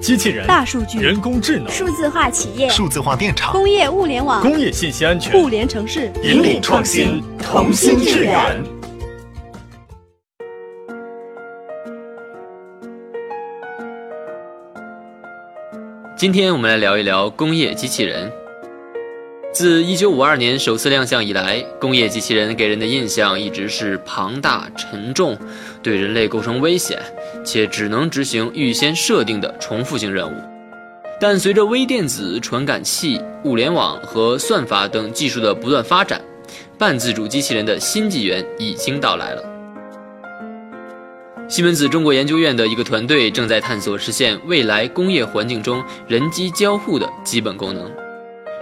机器人、大数据、人工智能、数字化企业、数字化电厂、工业物联网、工业信息安全、互联城市，引领创新，同心致远。今天我们来聊一聊工业机器人。自1952年首次亮相以来，工业机器人给人的印象一直是庞大、沉重，对人类构成危险，且只能执行预先设定的重复性任务。但随着微电子、传感器、物联网和算法等技术的不断发展，半自主机器人的新纪元已经到来了。西门子中国研究院的一个团队正在探索实现未来工业环境中人机交互的基本功能。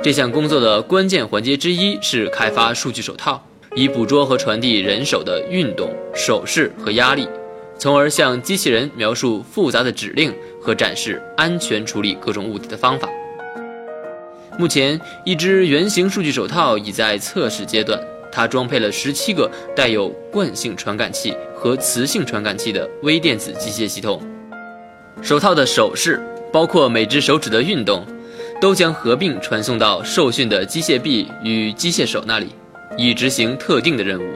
这项工作的关键环节之一是开发数据手套，以捕捉和传递人手的运动、手势和压力，从而向机器人描述复杂的指令和展示安全处理各种物体的方法。目前，一只圆形数据手套已在测试阶段，它装配了十七个带有惯性传感器和磁性传感器的微电子机械系统。手套的手势包括每只手指的运动。都将合并传送到受训的机械臂与机械手那里，以执行特定的任务。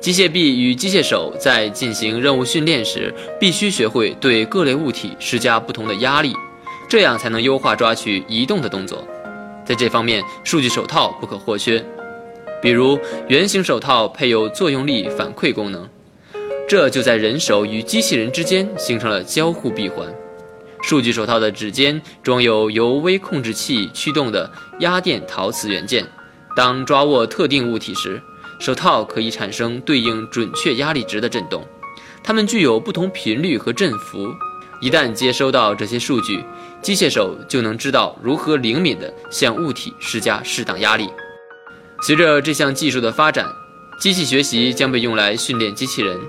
机械臂与机械手在进行任务训练时，必须学会对各类物体施加不同的压力，这样才能优化抓取移动的动作。在这方面，数据手套不可或缺。比如，圆形手套配有作用力反馈功能，这就在人手与机器人之间形成了交互闭环。数据手套的指尖装有由微控制器驱动的压电陶瓷元件，当抓握特定物体时，手套可以产生对应准确压力值的震动。它们具有不同频率和振幅，一旦接收到这些数据，机械手就能知道如何灵敏地向物体施加适当压力。随着这项技术的发展，机器学习将被用来训练机器人，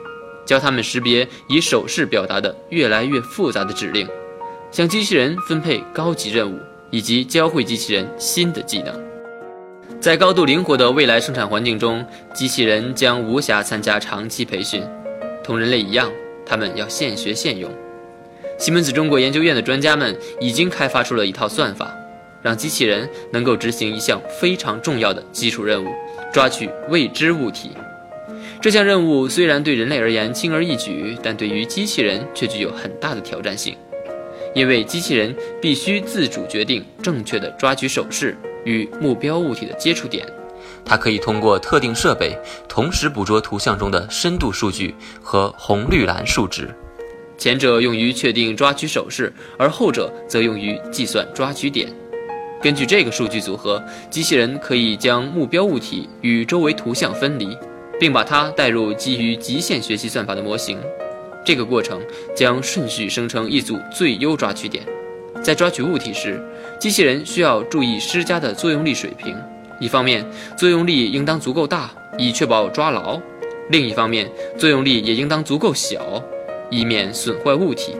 教他们识别以手势表达的越来越复杂的指令。向机器人分配高级任务，以及教会机器人新的技能。在高度灵活的未来生产环境中，机器人将无暇参加长期培训，同人类一样，他们要现学现用。西门子中国研究院的专家们已经开发出了一套算法，让机器人能够执行一项非常重要的基础任务——抓取未知物体。这项任务虽然对人类而言轻而易举，但对于机器人却具有很大的挑战性。因为机器人必须自主决定正确的抓取手势与目标物体的接触点，它可以通过特定设备同时捕捉图像中的深度数据和红绿蓝数值，前者用于确定抓取手势，而后者则用于计算抓取点。根据这个数据组合，机器人可以将目标物体与周围图像分离，并把它带入基于极限学习算法的模型。这个过程将顺序生成一组最优抓取点，在抓取物体时，机器人需要注意施加的作用力水平。一方面，作用力应当足够大，以确保抓牢；另一方面，作用力也应当足够小，以免损坏物体。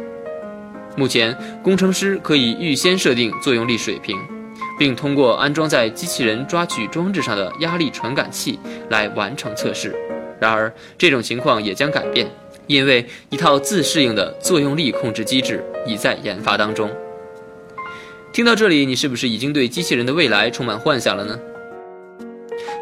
目前，工程师可以预先设定作用力水平，并通过安装在机器人抓取装置上的压力传感器来完成测试。然而，这种情况也将改变。因为一套自适应的作用力控制机制已在研发当中。听到这里，你是不是已经对机器人的未来充满幻想了呢？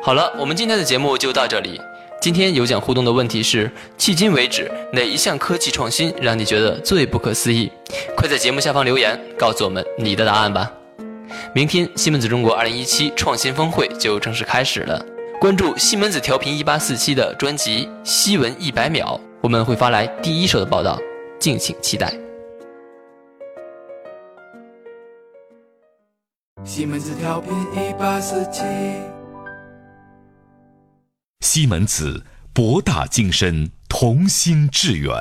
好了，我们今天的节目就到这里。今天有奖互动的问题是：迄今为止哪一项科技创新让你觉得最不可思议？快在节目下方留言，告诉我们你的答案吧。明天西门子中国2017创新峰会就正式开始了，关注西门子调频1847的专辑《西文一百秒》。我们会发来第一手的报道，敬请期待。西门子调频一八四七，西门子博大精深，同心致远。